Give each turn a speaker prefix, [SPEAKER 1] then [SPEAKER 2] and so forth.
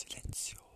[SPEAKER 1] Silencio.